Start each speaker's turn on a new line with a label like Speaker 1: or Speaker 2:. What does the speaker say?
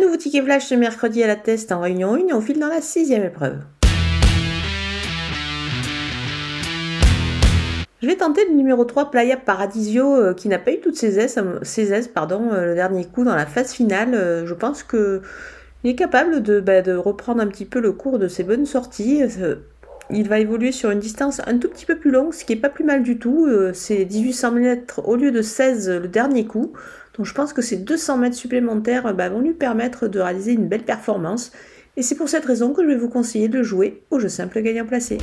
Speaker 1: nouveau ticket flash ce mercredi à la test en réunion 1 et on file dans la sixième épreuve. Je vais tenter le numéro 3 Playa Paradisio euh, qui n'a pas eu toutes ses aises, ses aises pardon, euh, le dernier coup dans la phase finale. Euh, je pense qu'il est capable de, bah, de, reprendre un petit peu le cours de ses bonnes sorties. Il va évoluer sur une distance un tout petit peu plus longue, ce qui est pas plus mal du tout. C'est 1800 mètres au lieu de 16 le dernier coup. Donc je pense que ces 200 mètres supplémentaires bah, vont lui permettre de réaliser une belle performance. Et c'est pour cette raison que je vais vous conseiller de jouer au jeu simple gagnant placé.